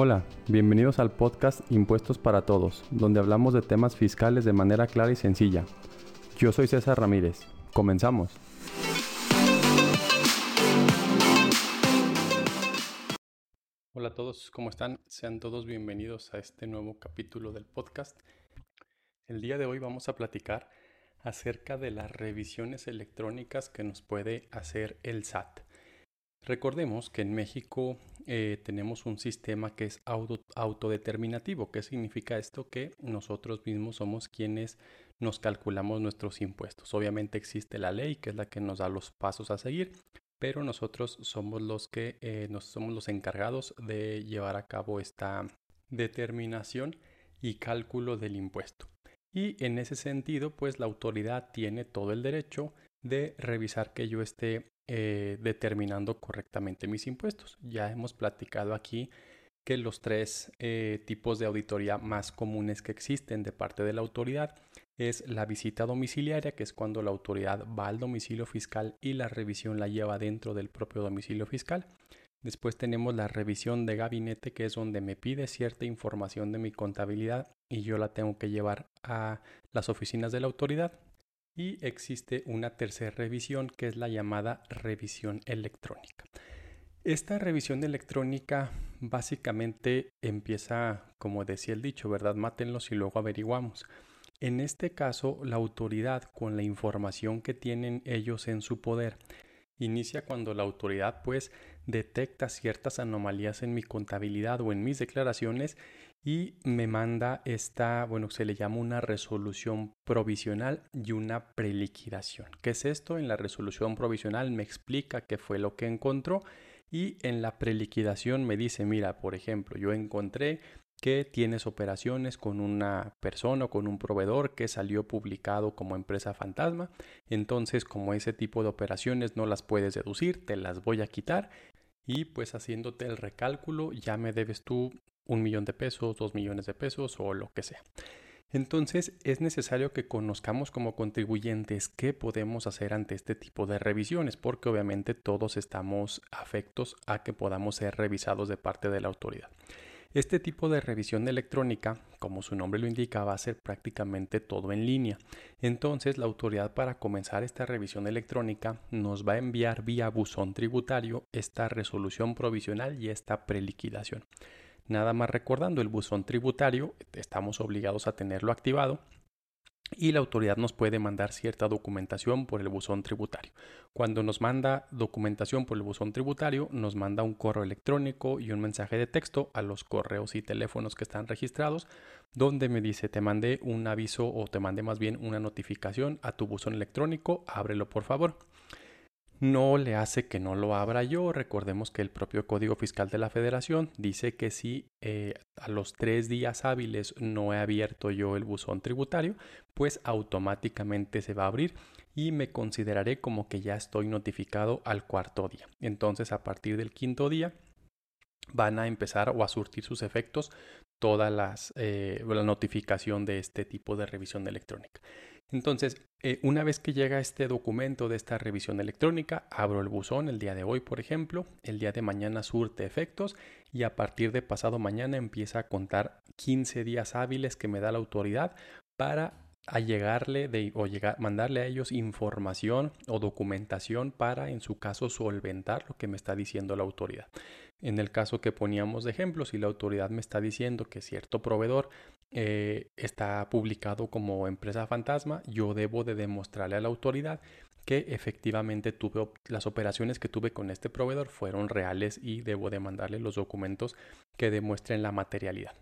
Hola, bienvenidos al podcast Impuestos para Todos, donde hablamos de temas fiscales de manera clara y sencilla. Yo soy César Ramírez. Comenzamos. Hola a todos, ¿cómo están? Sean todos bienvenidos a este nuevo capítulo del podcast. El día de hoy vamos a platicar acerca de las revisiones electrónicas que nos puede hacer el SAT. Recordemos que en México eh, tenemos un sistema que es autodeterminativo. ¿Qué significa esto? Que nosotros mismos somos quienes nos calculamos nuestros impuestos. Obviamente existe la ley, que es la que nos da los pasos a seguir, pero nosotros somos los que eh, nos, somos los encargados de llevar a cabo esta determinación y cálculo del impuesto. Y en ese sentido, pues la autoridad tiene todo el derecho de revisar que yo esté eh, determinando correctamente mis impuestos. Ya hemos platicado aquí que los tres eh, tipos de auditoría más comunes que existen de parte de la autoridad es la visita domiciliaria, que es cuando la autoridad va al domicilio fiscal y la revisión la lleva dentro del propio domicilio fiscal. Después tenemos la revisión de gabinete, que es donde me pide cierta información de mi contabilidad y yo la tengo que llevar a las oficinas de la autoridad. Y existe una tercera revisión que es la llamada revisión electrónica. Esta revisión electrónica básicamente empieza, como decía el dicho, ¿verdad? Mátenlos y luego averiguamos. En este caso, la autoridad, con la información que tienen ellos en su poder, inicia cuando la autoridad pues detecta ciertas anomalías en mi contabilidad o en mis declaraciones y me manda esta, bueno, se le llama una resolución provisional y una preliquidación. ¿Qué es esto? En la resolución provisional me explica qué fue lo que encontró y en la preliquidación me dice, mira, por ejemplo, yo encontré que tienes operaciones con una persona o con un proveedor que salió publicado como empresa fantasma. Entonces, como ese tipo de operaciones no las puedes deducir, te las voy a quitar y pues haciéndote el recálculo ya me debes tú un millón de pesos, dos millones de pesos o lo que sea. Entonces es necesario que conozcamos como contribuyentes qué podemos hacer ante este tipo de revisiones, porque obviamente todos estamos afectos a que podamos ser revisados de parte de la autoridad. Este tipo de revisión electrónica, como su nombre lo indica, va a ser prácticamente todo en línea. Entonces, la autoridad para comenzar esta revisión electrónica nos va a enviar vía buzón tributario esta resolución provisional y esta preliquidación. Nada más recordando el buzón tributario, estamos obligados a tenerlo activado y la autoridad nos puede mandar cierta documentación por el buzón tributario. Cuando nos manda documentación por el buzón tributario, nos manda un correo electrónico y un mensaje de texto a los correos y teléfonos que están registrados, donde me dice te mandé un aviso o te mandé más bien una notificación a tu buzón electrónico, ábrelo por favor no le hace que no lo abra yo. Recordemos que el propio Código Fiscal de la Federación dice que si eh, a los tres días hábiles no he abierto yo el buzón tributario, pues automáticamente se va a abrir y me consideraré como que ya estoy notificado al cuarto día. Entonces a partir del quinto día van a empezar o a surtir sus efectos toda eh, la notificación de este tipo de revisión electrónica. Entonces, eh, una vez que llega este documento de esta revisión electrónica, abro el buzón el día de hoy, por ejemplo, el día de mañana surte efectos y a partir de pasado mañana empieza a contar 15 días hábiles que me da la autoridad para llegarle de, o llegar, mandarle a ellos información o documentación para, en su caso, solventar lo que me está diciendo la autoridad. En el caso que poníamos de ejemplo, si la autoridad me está diciendo que cierto proveedor eh, está publicado como empresa fantasma, yo debo de demostrarle a la autoridad que efectivamente tuve las operaciones que tuve con este proveedor fueron reales y debo de mandarle los documentos que demuestren la materialidad.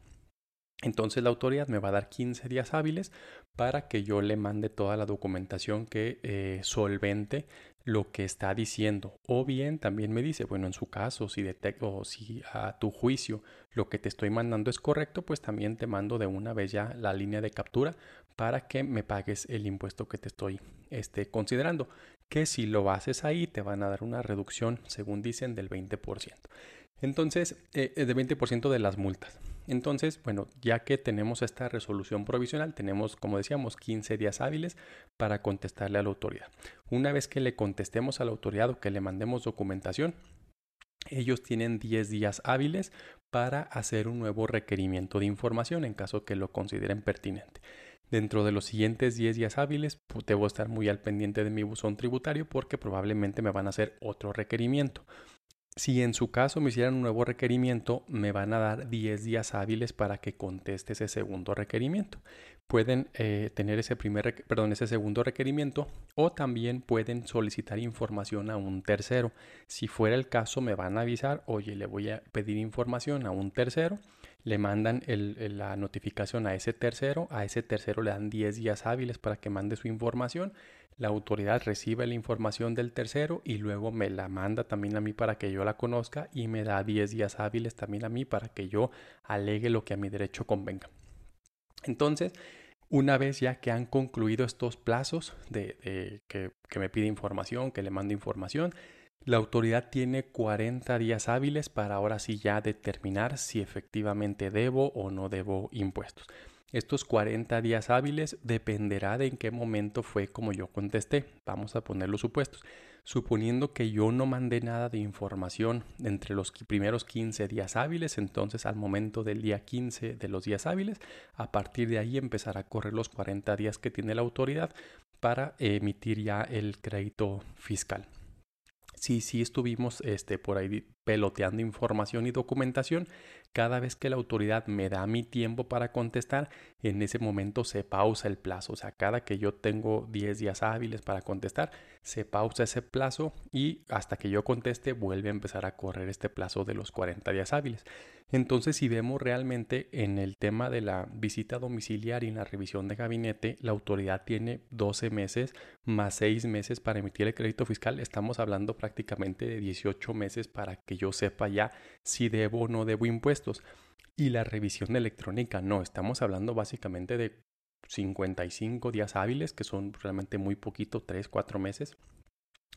Entonces la autoridad me va a dar 15 días hábiles para que yo le mande toda la documentación que eh, solvente lo que está diciendo. O bien también me dice, bueno, en su caso, si detecto o si a tu juicio lo que te estoy mandando es correcto, pues también te mando de una vez ya la línea de captura para que me pagues el impuesto que te estoy este, considerando. Que si lo haces ahí te van a dar una reducción, según dicen, del 20%. Entonces, eh, de 20% de las multas. Entonces, bueno, ya que tenemos esta resolución provisional, tenemos, como decíamos, 15 días hábiles para contestarle a la autoridad. Una vez que le contestemos a la autoridad o que le mandemos documentación, ellos tienen 10 días hábiles para hacer un nuevo requerimiento de información en caso que lo consideren pertinente. Dentro de los siguientes 10 días hábiles, debo estar muy al pendiente de mi buzón tributario porque probablemente me van a hacer otro requerimiento. Si en su caso me hicieran un nuevo requerimiento, me van a dar 10 días hábiles para que conteste ese segundo requerimiento. Pueden eh, tener ese, primer, perdón, ese segundo requerimiento o también pueden solicitar información a un tercero. Si fuera el caso, me van a avisar, oye, le voy a pedir información a un tercero le mandan la notificación a ese tercero, a ese tercero le dan 10 días hábiles para que mande su información, la autoridad recibe la información del tercero y luego me la manda también a mí para que yo la conozca y me da 10 días hábiles también a mí para que yo alegue lo que a mi derecho convenga. Entonces, una vez ya que han concluido estos plazos de, que, que me pide información, que le mando información, la autoridad tiene 40 días hábiles para ahora sí ya determinar si efectivamente debo o no debo impuestos. Estos 40 días hábiles dependerá de en qué momento fue como yo contesté. Vamos a poner los supuestos. Suponiendo que yo no mandé nada de información entre los primeros 15 días hábiles, entonces al momento del día 15 de los días hábiles, a partir de ahí empezará a correr los 40 días que tiene la autoridad para emitir ya el crédito fiscal sí, sí estuvimos este, por ahí peloteando información y documentación. Cada vez que la autoridad me da mi tiempo para contestar, en ese momento se pausa el plazo. O sea, cada que yo tengo 10 días hábiles para contestar, se pausa ese plazo y hasta que yo conteste vuelve a empezar a correr este plazo de los 40 días hábiles. Entonces, si vemos realmente en el tema de la visita domiciliaria y la revisión de gabinete, la autoridad tiene 12 meses más 6 meses para emitir el crédito fiscal. Estamos hablando prácticamente de 18 meses para que yo sepa ya si debo o no debo impuestos. Y la revisión electrónica, no, estamos hablando básicamente de 55 días hábiles, que son realmente muy poquito, 3, 4 meses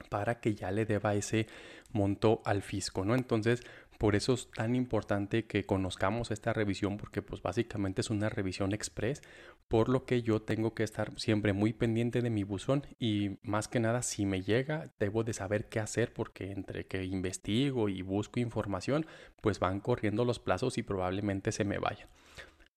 para que ya le deba ese monto al fisco, ¿no? Entonces, por eso es tan importante que conozcamos esta revisión porque pues básicamente es una revisión express, por lo que yo tengo que estar siempre muy pendiente de mi buzón y más que nada si me llega debo de saber qué hacer porque entre que investigo y busco información pues van corriendo los plazos y probablemente se me vayan.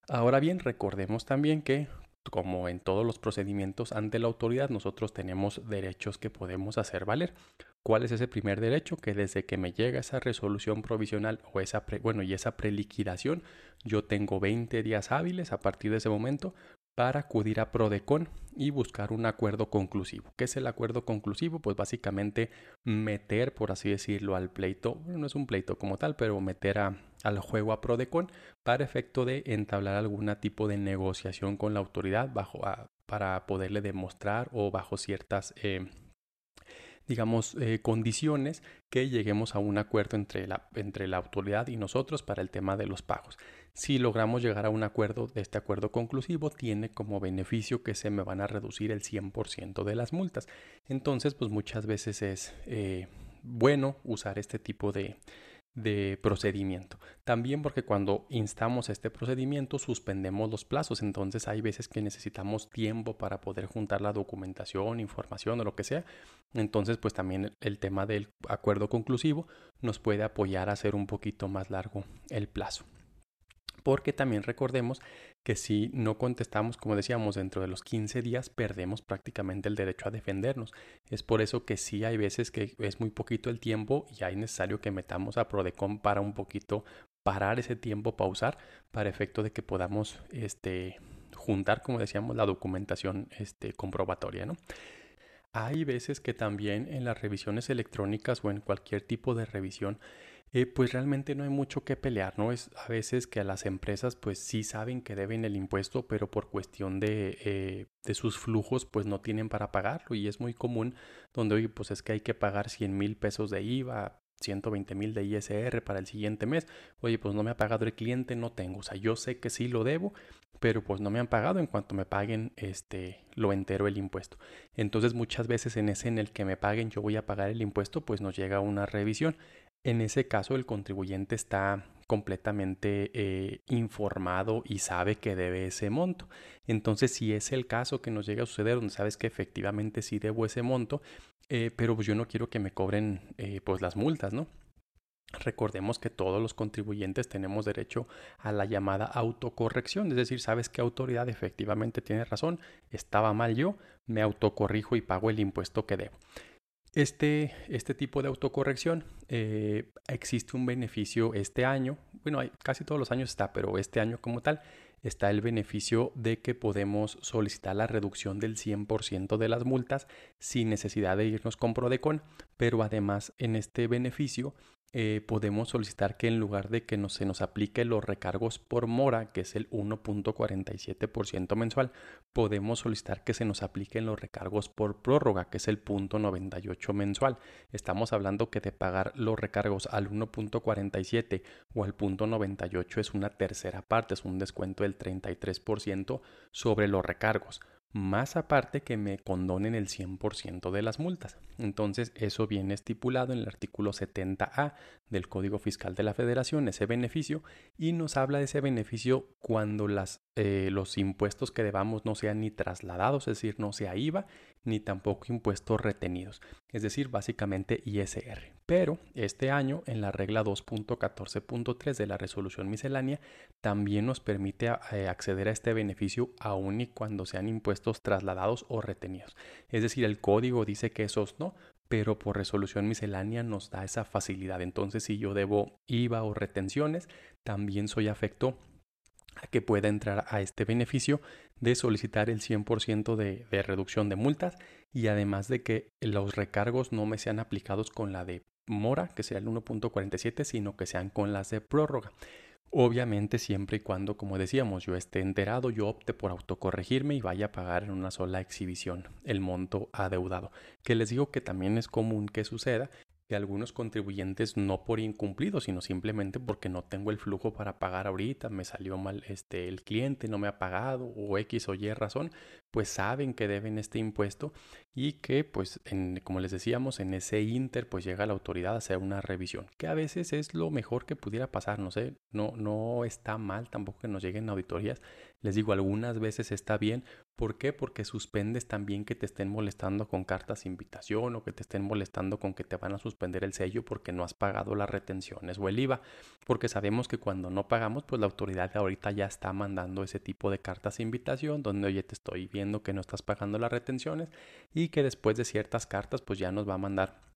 Ahora bien, recordemos también que como en todos los procedimientos ante la autoridad, nosotros tenemos derechos que podemos hacer valer. ¿Cuál es ese primer derecho? Que desde que me llega esa resolución provisional o esa, bueno, y esa preliquidación, yo tengo 20 días hábiles a partir de ese momento para acudir a Prodecon y buscar un acuerdo conclusivo. ¿Qué es el acuerdo conclusivo? Pues básicamente meter, por así decirlo, al pleito, no es un pleito como tal, pero meter al juego a Prodecon para efecto de entablar algún tipo de negociación con la autoridad bajo para poderle demostrar o bajo ciertas eh, digamos, eh, condiciones que lleguemos a un acuerdo entre la, entre la autoridad y nosotros para el tema de los pagos. Si logramos llegar a un acuerdo, de este acuerdo conclusivo tiene como beneficio que se me van a reducir el 100% de las multas. Entonces, pues muchas veces es eh, bueno usar este tipo de, de procedimiento. También porque cuando instamos este procedimiento suspendemos los plazos, entonces hay veces que necesitamos tiempo para poder juntar la documentación, información o lo que sea. Entonces pues también el tema del acuerdo conclusivo nos puede apoyar a hacer un poquito más largo el plazo porque también recordemos que si no contestamos, como decíamos, dentro de los 15 días, perdemos prácticamente el derecho a defendernos. Es por eso que sí hay veces que es muy poquito el tiempo y hay necesario que metamos a Prodecon para un poquito parar ese tiempo, pausar, para efecto de que podamos este, juntar, como decíamos, la documentación este, comprobatoria, ¿no? Hay veces que también en las revisiones electrónicas o en cualquier tipo de revisión eh, pues realmente no hay mucho que pelear, ¿no? Es a veces que a las empresas pues sí saben que deben el impuesto, pero por cuestión de, eh, de sus flujos pues no tienen para pagarlo y es muy común donde, oye, pues es que hay que pagar 100 mil pesos de IVA, 120 mil de ISR para el siguiente mes. Oye, pues no me ha pagado el cliente, no tengo. O sea, yo sé que sí lo debo, pero pues no me han pagado en cuanto me paguen este lo entero el impuesto. Entonces muchas veces en ese en el que me paguen yo voy a pagar el impuesto, pues nos llega una revisión. En ese caso el contribuyente está completamente eh, informado y sabe que debe ese monto. Entonces, si es el caso que nos llega a suceder, donde sabes que efectivamente sí debo ese monto, eh, pero pues yo no quiero que me cobren eh, pues las multas, ¿no? Recordemos que todos los contribuyentes tenemos derecho a la llamada autocorrección, es decir, sabes que autoridad efectivamente tiene razón, estaba mal yo, me autocorrijo y pago el impuesto que debo. Este, este tipo de autocorrección eh, existe un beneficio este año, bueno, casi todos los años está, pero este año como tal está el beneficio de que podemos solicitar la reducción del 100% de las multas sin necesidad de irnos con Prodecon, pero además en este beneficio eh, podemos solicitar que en lugar de que se nos aplique los recargos por mora, que es el 1.47% mensual, podemos solicitar que se nos apliquen los recargos por prórroga, que es el 0.98 mensual. Estamos hablando que de pagar los recargos al 1.47 o al 0.98 es una tercera parte, es un descuento del 33% sobre los recargos más aparte que me condonen el 100% de las multas. Entonces eso viene estipulado en el artículo 70A del Código Fiscal de la Federación, ese beneficio, y nos habla de ese beneficio cuando las, eh, los impuestos que debamos no sean ni trasladados, es decir, no sea IVA, ni tampoco impuestos retenidos, es decir, básicamente ISR. Pero este año, en la regla 2.14.3 de la resolución miscelánea, también nos permite eh, acceder a este beneficio aun y cuando sean impuestos trasladados o retenidos. Es decir, el código dice que esos no, pero por resolución miscelánea nos da esa facilidad. Entonces, si yo debo IVA o retenciones, también soy afecto que pueda entrar a este beneficio de solicitar el 100% de, de reducción de multas y además de que los recargos no me sean aplicados con la de mora, que sea el 1.47, sino que sean con las de prórroga. Obviamente siempre y cuando, como decíamos, yo esté enterado, yo opte por autocorregirme y vaya a pagar en una sola exhibición el monto adeudado. Que les digo que también es común que suceda que algunos contribuyentes no por incumplido, sino simplemente porque no tengo el flujo para pagar ahorita, me salió mal este el cliente, no me ha pagado o X o Y razón, pues saben que deben este impuesto y que pues en, como les decíamos en ese inter pues llega la autoridad a hacer una revisión que a veces es lo mejor que pudiera pasar no sé no no está mal tampoco que nos lleguen auditorías les digo algunas veces está bien ¿por qué? porque suspendes también que te estén molestando con cartas de invitación o que te estén molestando con que te van a suspender el sello porque no has pagado las retenciones o el IVA porque sabemos que cuando no pagamos pues la autoridad ahorita ya está mandando ese tipo de cartas de invitación donde oye te estoy viendo que no estás pagando las retenciones y y que después de ciertas cartas pues ya nos va a mandar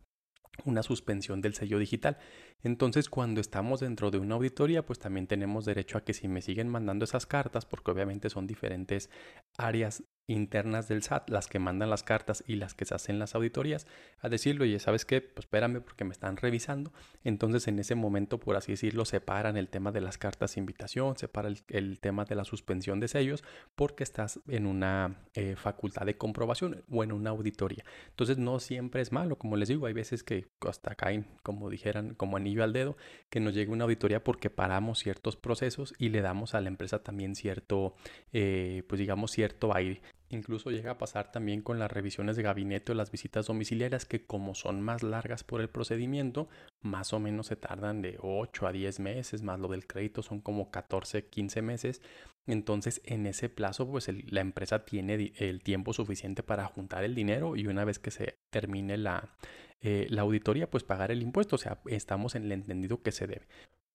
una suspensión del sello digital. Entonces, cuando estamos dentro de una auditoría, pues también tenemos derecho a que si me siguen mandando esas cartas, porque obviamente son diferentes áreas internas del SAT, las que mandan las cartas y las que se hacen las auditorías, a decirlo, oye, ¿sabes qué? Pues espérame porque me están revisando. Entonces, en ese momento, por así decirlo, separan el tema de las cartas de invitación, separa el, tema de la suspensión de sellos, porque estás en una eh, facultad de comprobación o en una auditoría. Entonces, no siempre es malo, como les digo, hay veces que hasta caen, como dijeran, como anillo al dedo, que nos llegue una auditoría porque paramos ciertos procesos y le damos a la empresa también cierto, eh, pues digamos, cierto aire. Incluso llega a pasar también con las revisiones de gabinete o las visitas domiciliarias que como son más largas por el procedimiento, más o menos se tardan de 8 a 10 meses, más lo del crédito son como 14, 15 meses. Entonces en ese plazo pues la empresa tiene el tiempo suficiente para juntar el dinero y una vez que se termine la, eh, la auditoría pues pagar el impuesto. O sea, estamos en el entendido que se debe.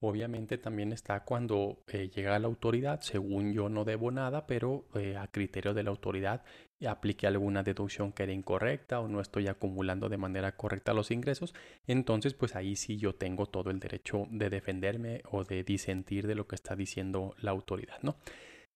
Obviamente también está cuando eh, llega la autoridad, según yo no debo nada, pero eh, a criterio de la autoridad aplique alguna deducción que era incorrecta o no estoy acumulando de manera correcta los ingresos, entonces pues ahí sí yo tengo todo el derecho de defenderme o de disentir de lo que está diciendo la autoridad, ¿no?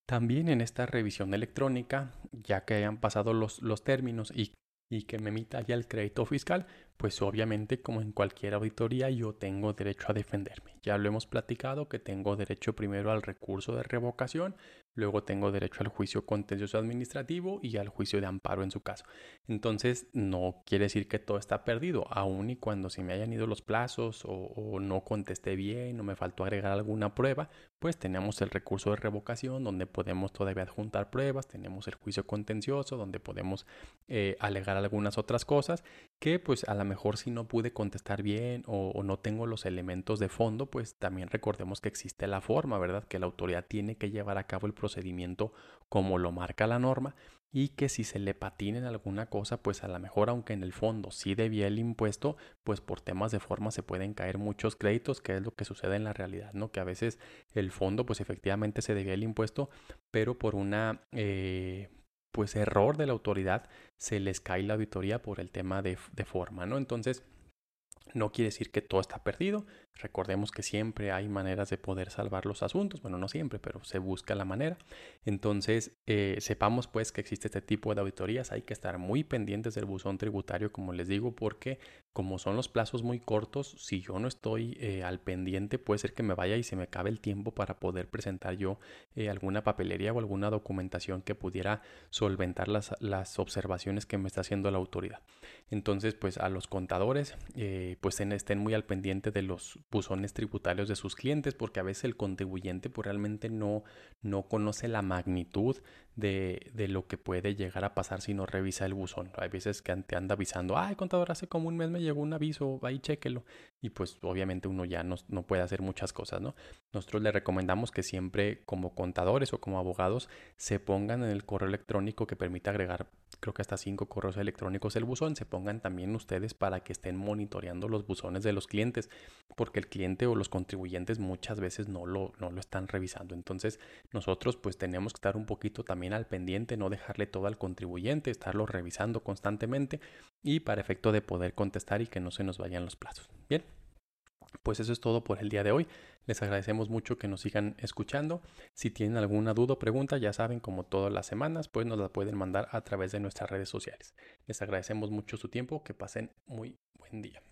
También en esta revisión electrónica, ya que hayan pasado los, los términos y y que me emita ya el crédito fiscal, pues obviamente como en cualquier auditoría yo tengo derecho a defenderme. Ya lo hemos platicado que tengo derecho primero al recurso de revocación, luego tengo derecho al juicio contencioso administrativo y al juicio de amparo en su caso. Entonces no quiere decir que todo está perdido, aun y cuando se me hayan ido los plazos o, no contesté bien o me faltó agregar alguna prueba, pues tenemos el recurso de revocación donde podemos todavía adjuntar pruebas, tenemos el juicio contencioso donde podemos eh, alegar algunas otras cosas que pues a lo mejor si no pude contestar bien o, no tengo los elementos de fondo, pues también recordemos que existe la forma, ¿verdad? Que la autoridad tiene que llevar a cabo el procedimiento como lo marca la norma y que si se le patina en alguna cosa, pues a lo mejor aunque en el fondo sí debía el impuesto, pues por temas de forma se pueden caer muchos créditos, que es lo que sucede en la realidad, ¿no? Que a veces el fondo pues efectivamente se debía el impuesto, pero por una... Eh, pues error de la autoridad se les cae la auditoría por el tema de, de forma, ¿no? Entonces, no quiere decir que todo está perdido, Recordemos que siempre hay maneras de poder salvar los asuntos, bueno, no siempre, pero se busca la manera. Entonces, eh, sepamos pues que existe este tipo de auditorías, hay que estar muy pendientes del buzón tributario, como les digo, porque como son los plazos muy cortos, si yo no estoy eh, al pendiente, puede ser que me vaya y se me acabe el tiempo para poder presentar yo eh, alguna papelería o alguna documentación que pudiera solventar las, las, observaciones que me está haciendo la autoridad. Entonces, pues a los contadores, pues estén muy al pendiente de los buzones tributarios de sus clientes porque a veces el contribuyente pues realmente no, no conoce la magnitud de, de, lo que puede llegar a pasar si no revisa el buzón. Hay veces que te anda avisando, ay contador, hace como un mes me llegó un aviso, ahí chéquelo. Y pues obviamente uno ya no, no puede hacer muchas cosas, ¿no? Nosotros le recomendamos que siempre como contadores o como abogados se pongan en el correo electrónico que permita agregar creo que hasta cinco correos electrónicos el buzón, se pongan también ustedes para que estén monitoreando los buzones de los clientes, porque el cliente o los contribuyentes muchas veces no lo, no lo están revisando. Entonces nosotros pues tenemos que estar un poquito al pendiente, no dejarle todo al contribuyente, estarlo revisando constantemente y para efecto de poder contestar y que no se nos vayan los plazos. Bien. Pues eso es todo por el día de hoy. Les agradecemos mucho que nos sigan escuchando. Si tienen alguna duda o pregunta, ya saben, como todas las semanas, pues nos la pueden mandar a través de nuestras redes sociales. Les agradecemos mucho su tiempo. Que pasen muy buen día.